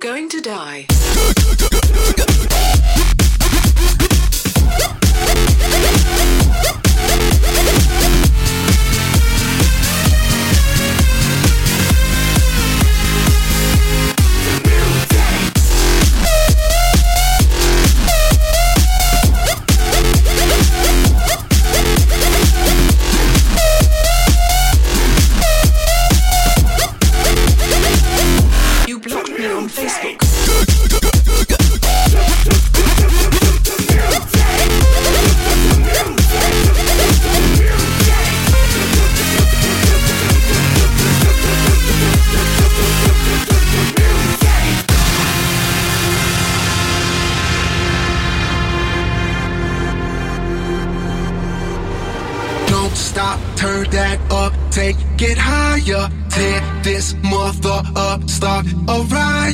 going to die.